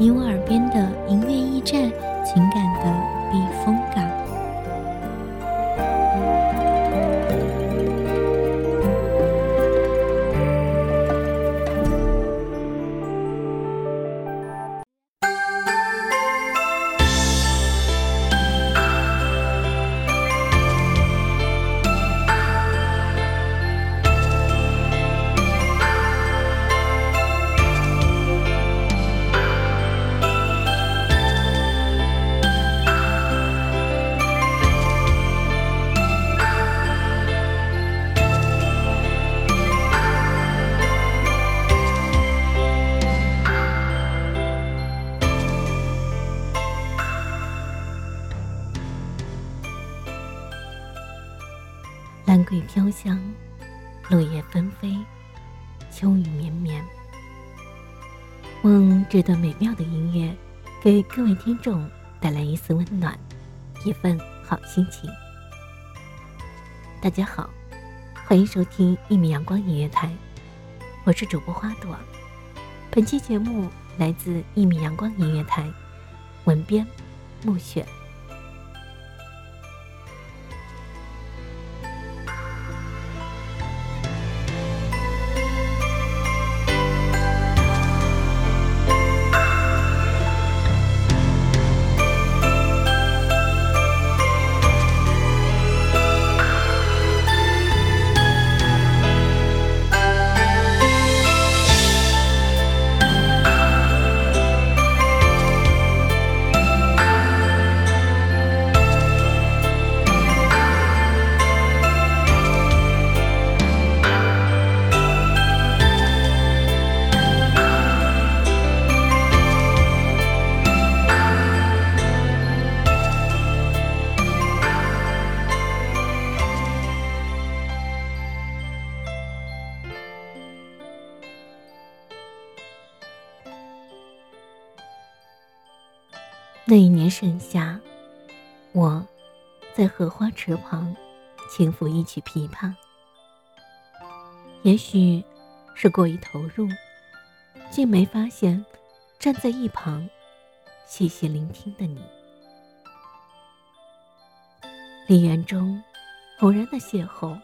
音乐这段美妙的音乐，给各位听众带来一丝温暖，一份好心情。大家好，欢迎收听一米阳光音乐台，我是主播花朵。本期节目来自一米阳光音乐台，文编暮雪。那一年盛夏，我在荷花池旁轻抚一曲琵琶。也许是过于投入，竟没发现站在一旁细细聆听的你。梨园中偶然的邂逅，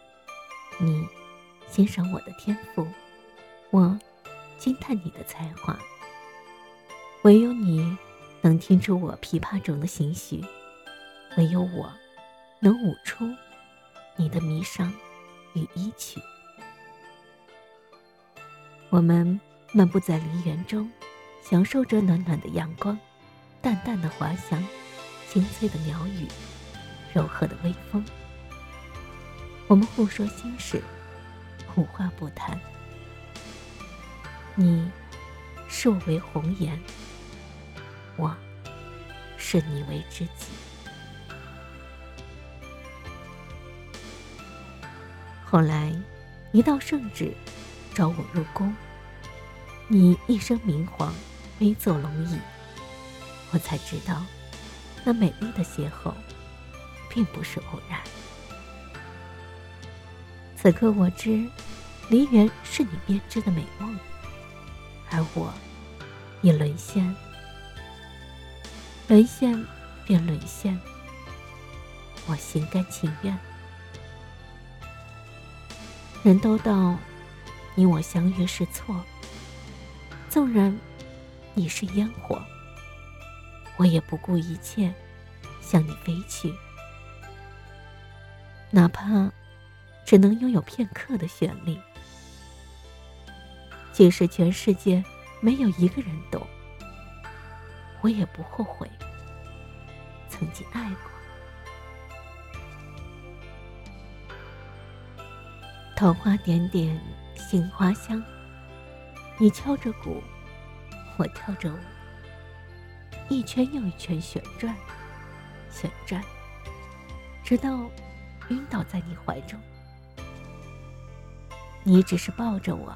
你欣赏我的天赋，我惊叹你的才华。唯有你。能听出我琵琶中的心绪，唯有我能舞出你的迷裳与衣曲。我们漫步在梨园中，享受着暖暖的阳光、淡淡的花香、清脆的鸟语、柔和的微风。我们互说心事，无话不谈。你视我为红颜。我视你为知己。后来，一道圣旨召我入宫，你一身明黄，微坐龙椅，我才知道，那美丽的邂逅，并不是偶然。此刻我知，梨园是你编织的美梦，而我已沦陷。沦陷便沦陷，我心甘情愿。人都道你我相遇是错，纵然你是烟火，我也不顾一切向你飞去，哪怕只能拥有片刻的绚丽。即使全世界没有一个人懂。我也不后悔曾经爱过。桃花点点杏花香。你敲着鼓，我跳着舞，一圈又一圈旋转，旋转，直到晕倒在你怀中。你只是抱着我，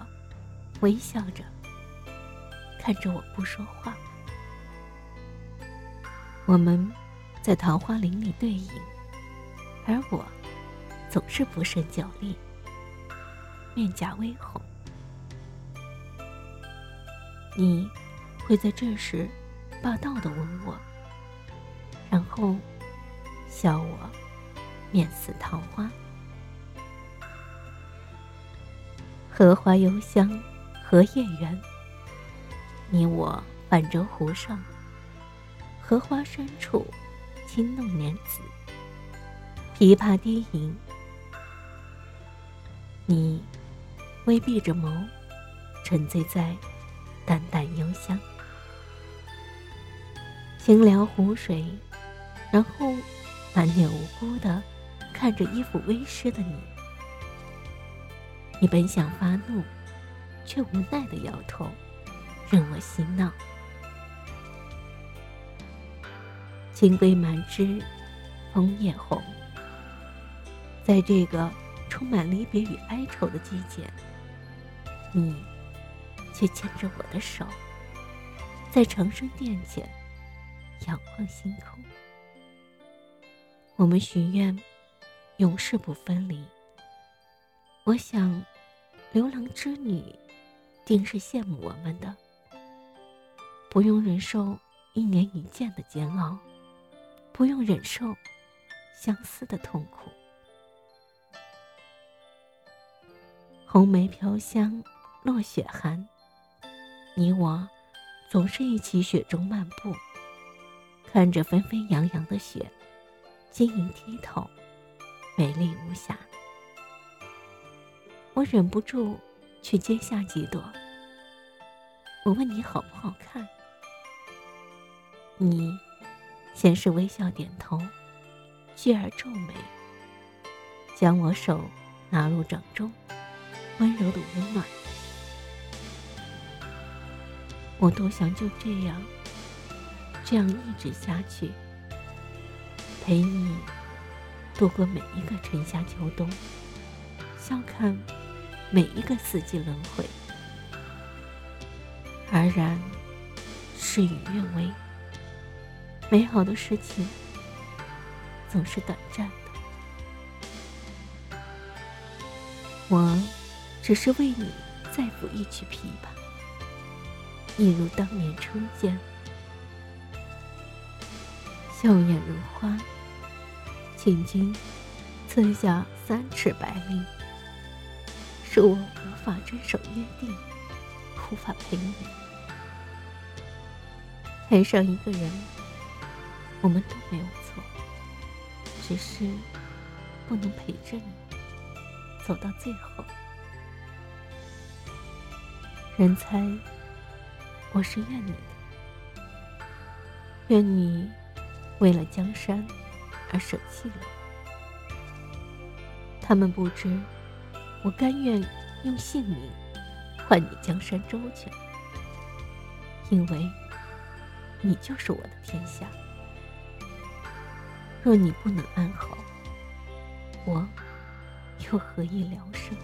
微笑着，看着我不说话。我们在桃花林里对饮，而我总是不胜酒力。面颊微红，你会在这时霸道的吻我，然后笑我面似桃花。荷花幽香，荷叶圆。你我泛舟湖上，荷花深处，轻弄莲子，琵琶低吟，你。微闭着眸，沉醉在淡淡幽香，清凉湖水，然后满脸无辜的看着衣服微湿的你。你本想发怒，却无奈的摇头，任我嬉闹。金龟满枝，枫叶红，在这个充满离别与哀愁的季节。你，却牵着我的手，在长生殿前仰望星空。我们许愿，永世不分离。我想，流浪之女，定是羡慕我们的，不用忍受一年一见的煎熬，不用忍受相思的痛苦。红梅飘香。落雪寒，你我总是一起雪中漫步，看着纷纷扬扬的雪，晶莹剔透，美丽无瑕。我忍不住去接下几朵，我问你好不好看？你先是微笑点头，继而皱眉，将我手拿入掌中，温柔的温暖。我多想就这样，这样一直下去，陪你度过每一个春夏秋冬，笑看每一个四季轮回。而然，事与愿违，美好的事情总是短暂的。我只是为你再抚一曲琵琶。一如当年初见，笑靥如花。请君赐下三尺白绫，是我无法遵守约定，无法陪你。爱上一个人，我们都没有错，只是不能陪着你走到最后。人猜。我是怨你的，怨你为了江山而舍弃了。他们不知，我甘愿用性命换你江山周全，因为你就是我的天下。若你不能安好，我又何以疗生？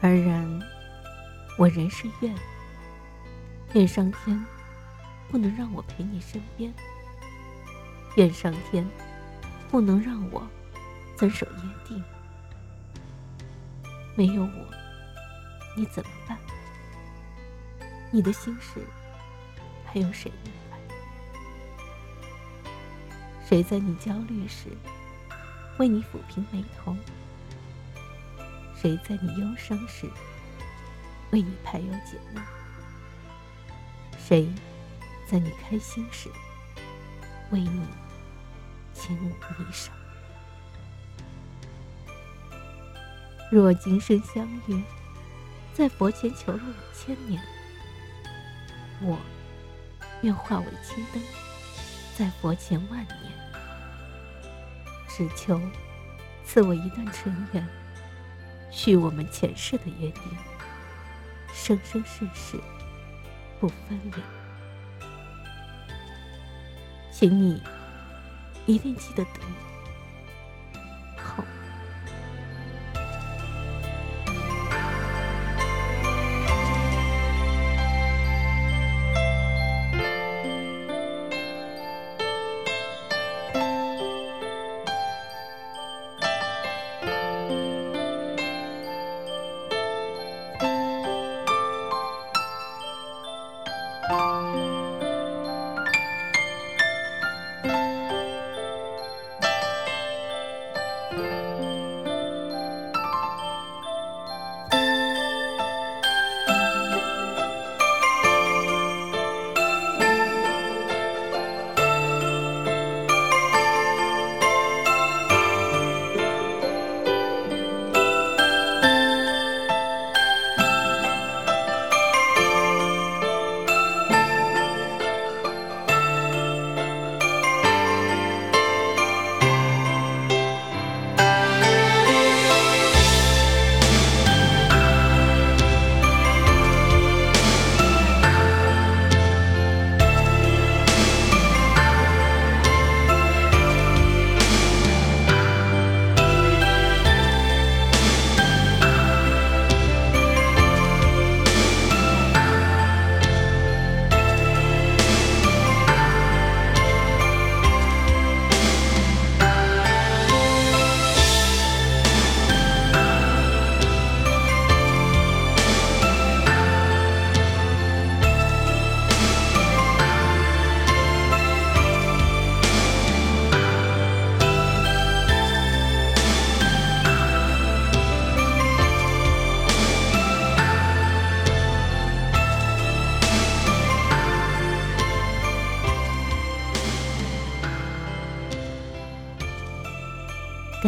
而然，我仍是怨，怨上天不能让我陪你身边，怨上天不能让我遵守约定。没有我，你怎么办？你的心事还有谁？谁在你焦虑时为你抚平眉头？谁在你忧伤时为你排忧解难？谁在你开心时为你轻舞霓裳？若今生相遇，在佛前求了五千年，我愿化为青灯，在佛前万年，只求赐我一段尘缘，续我们前世的约定，生生世世不分离。请你一定记得等我。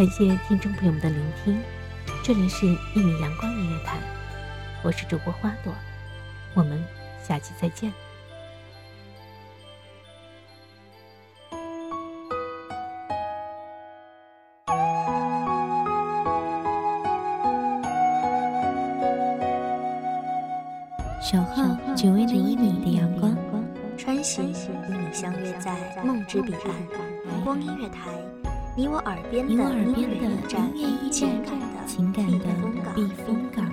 感谢听众朋友们的聆听，这里是《一米阳光音乐台》，我是主播花朵，我们下期再见。小号只为那一米的阳光，穿行与你相约在梦之彼岸，光音乐台。你我耳边的音乐驿站，情感的避风港。